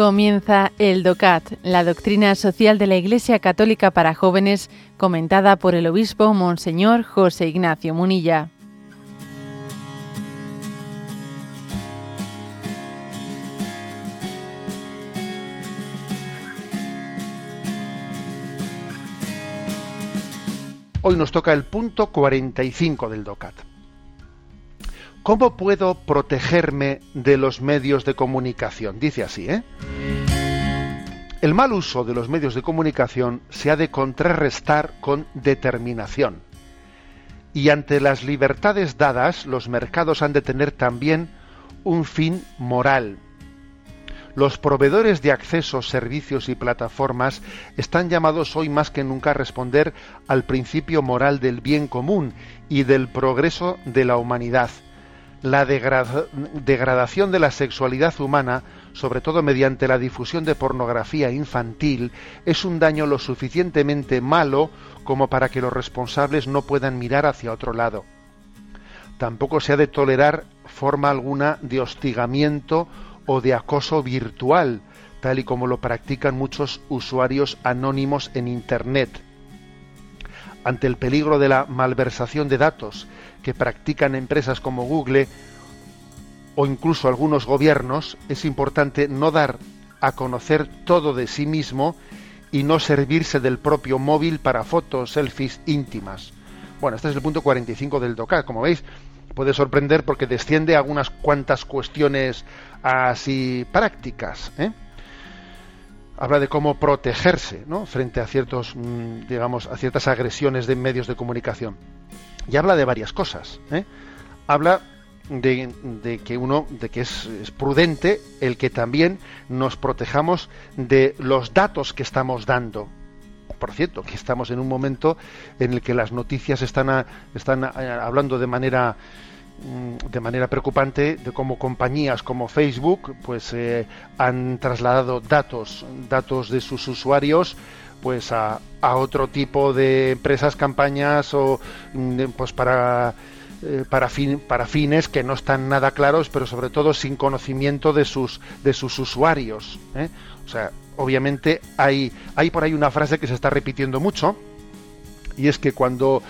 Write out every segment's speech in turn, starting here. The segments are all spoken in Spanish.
Comienza el DOCAT, la doctrina social de la Iglesia Católica para jóvenes, comentada por el obispo Monseñor José Ignacio Munilla. Hoy nos toca el punto 45 del DOCAT. ¿Cómo puedo protegerme de los medios de comunicación? Dice así, ¿eh? El mal uso de los medios de comunicación se ha de contrarrestar con determinación. Y ante las libertades dadas, los mercados han de tener también un fin moral, los proveedores de accesos, servicios y plataformas están llamados hoy más que nunca a responder al principio moral del bien común y del progreso de la humanidad. La degradación de la sexualidad humana, sobre todo mediante la difusión de pornografía infantil, es un daño lo suficientemente malo como para que los responsables no puedan mirar hacia otro lado. Tampoco se ha de tolerar forma alguna de hostigamiento o de acoso virtual, tal y como lo practican muchos usuarios anónimos en Internet. Ante el peligro de la malversación de datos que practican empresas como Google o incluso algunos gobiernos, es importante no dar a conocer todo de sí mismo y no servirse del propio móvil para fotos, selfies íntimas. Bueno, este es el punto 45 del DOCA. Como veis, puede sorprender porque desciende a algunas cuantas cuestiones así prácticas. ¿eh? Habla de cómo protegerse ¿no? frente a ciertos, mm, digamos, a ciertas agresiones de medios de comunicación. Y habla de varias cosas. ¿eh? Habla de, que uno, de que es, prudente el que también nos protejamos de los datos que estamos dando. Por cierto, que estamos en un momento en el que las noticias están, están hablando de manera de manera preocupante de cómo compañías como Facebook pues eh, han trasladado datos datos de sus usuarios pues a, a otro tipo de empresas campañas o mm, pues para eh, para, fin, para fines que no están nada claros pero sobre todo sin conocimiento de sus de sus usuarios ¿eh? o sea obviamente hay, hay por ahí una frase que se está repitiendo mucho, y es que cuando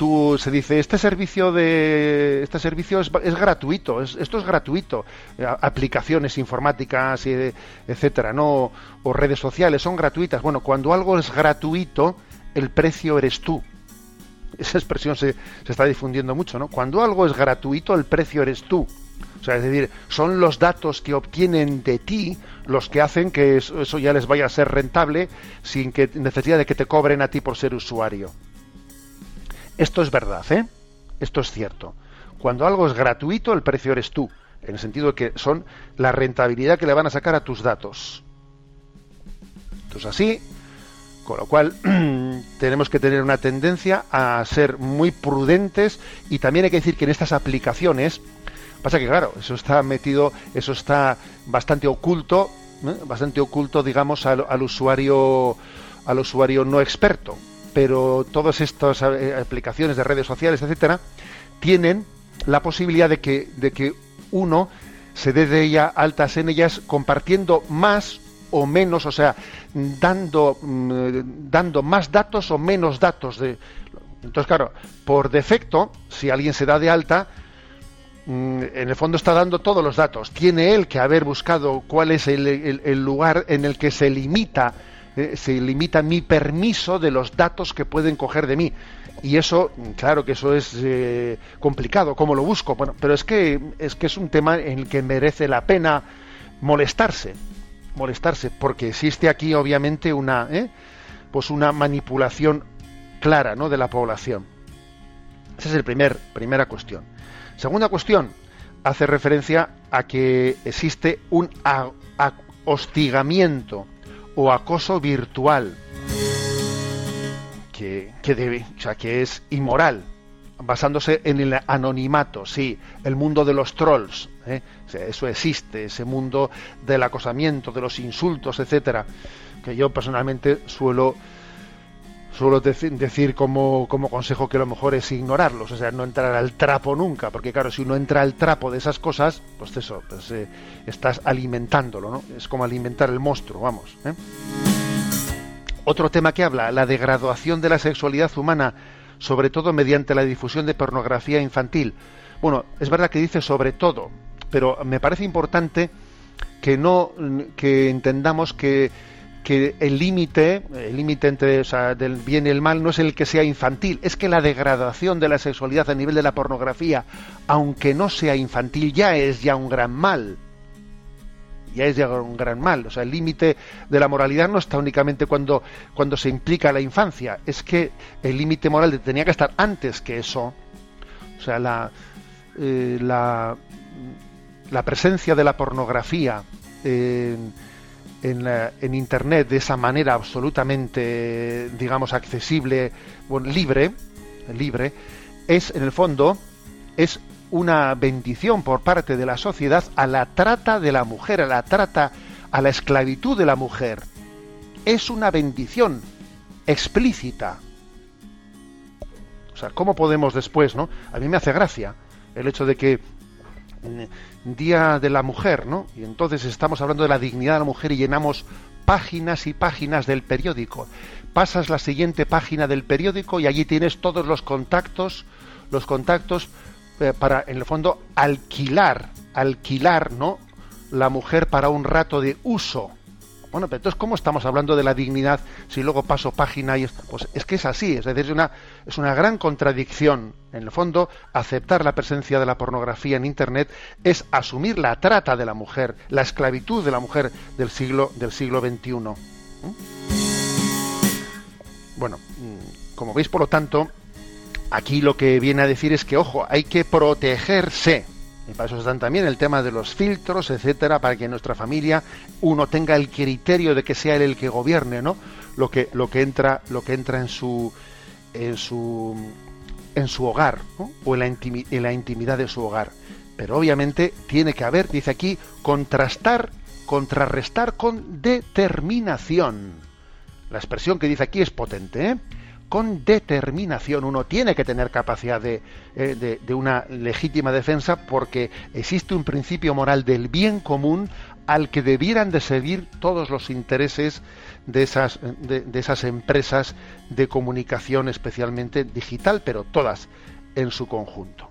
tú se dice este servicio de este servicio es, gratuito esto es gratuito eh, aplicaciones informáticas etcétera no o redes sociales son gratuitas. Bueno cuando algo es gratuito el precio eres tú. Esa expresión se, se está difundiendo mucho no cuando algo es gratuito el precio eres tú. O sea, es decir, son los datos que obtienen de ti los que hacen que eso, ya les vaya a ser rentable sin que necesidad de que te cobren a ti por ser usuario. Esto es verdad, ¿eh? Esto es cierto. Cuando algo es gratuito, el precio eres tú, en el sentido de que son la rentabilidad que le van a sacar a tus datos. Entonces así, con lo cual tenemos que tener una tendencia a ser muy prudentes y también hay que decir que en estas aplicaciones Pasa que, claro, eso está metido, eso está bastante oculto, ¿eh? bastante oculto, digamos, al, usuario, al usuario no experto. Pero todas estas eh, aplicaciones de redes sociales, etcétera, tienen la posibilidad de que, de que uno se dé de ella altas en ellas compartiendo más o menos, o sea, dando, mm, dando más datos o menos datos de. Entonces, claro, por defecto, si alguien se da de alta, Mm, en el fondo está dando todos los datos. Tiene él que haber buscado cuál es el, lugar en el que se limita, eh, se limita mi permiso de los datos que pueden coger de mí. Y eso, claro que eso es eh, complicado. ¿Cómo lo busco? Bueno, pero es que es que es un tema en el que merece la pena molestarse, molestarse, porque existe aquí obviamente una, ¿eh? pues una manipulación clara, ¿no? De la población. Esa es la primer, primera cuestión. Segunda cuestión, hace referencia a que existe un hostigamiento o acoso virtual que, debe, o sea, que es inmoral, basándose en el anonimato, sí, el mundo de los trolls, ¿eh? eso existe, ese mundo del acosamiento, de los insultos, etcétera, que yo personalmente suelo suelo decir como, como, consejo que lo mejor es ignorarlos, o sea, no entrar al trapo nunca, porque claro, si uno entra al trapo de esas cosas, pues eso, pues, eh, estás alimentándolo, ¿no? Es como alimentar el monstruo, vamos. ¿eh? Otro tema que habla, la degraduación de la sexualidad humana, sobre todo mediante la difusión de pornografía infantil. Bueno, es verdad que dice sobre todo, pero me parece importante que no que entendamos que que el límite, el límite entre del bien y el mal no es el que sea infantil, es que la degradación de la sexualidad a nivel de la pornografía, aunque no sea infantil, ya es ya un gran mal. Ya es ya un gran mal. O sea, el límite de la moralidad no está únicamente cuando, cuando se implica la infancia, es que el límite moral tenía que estar antes que eso. O sea, la, eh, la, la presencia de la pornografía en, Internet de esa manera absolutamente, digamos, accesible, libre, libre, es en el fondo es una bendición por parte de la sociedad a la trata de la mujer, a la trata, a la esclavitud de la mujer. Es una bendición explícita. O sea, ¿cómo podemos después, no? A mí me hace gracia el hecho de que Día de la Mujer, ¿no? Y entonces estamos hablando de la dignidad de la mujer y llenamos páginas y páginas del periódico. Pasas la siguiente página del periódico y allí tienes todos los contactos, los contactos eh, para, en el fondo, alquilar, alquilar, ¿no? La mujer para un rato de uso bueno, pero entonces, ¿cómo estamos hablando de la dignidad si luego paso página y? Pues es que es así, es decir, es una, es una gran contradicción. En el fondo, aceptar la presencia de la pornografía en Internet es asumir la trata de la mujer, la esclavitud de la mujer del siglo, del siglo XXI. ¿Mm? Bueno, mm, como veis, por lo tanto, aquí lo que viene a decir es que, ojo, hay que protegerse y para eso están también el tema de los filtros, etcétera, para que en nuestra familia uno tenga el criterio de que sea él el que gobierne, ¿no? Lo que, lo que entra, lo que entra en su en su en su hogar, o en la, en la intimidad de su hogar. Pero obviamente tiene que haber, dice aquí, contrastar, contrarrestar con determinación. La expresión que dice aquí es potente, ¿eh? Con determinación. Uno tiene que tener capacidad eh, de, una legítima defensa porque existe un principio moral del bien común al que debieran de seguir todos los intereses de esas, de esas empresas de comunicación, especialmente digital, pero todas en su conjunto.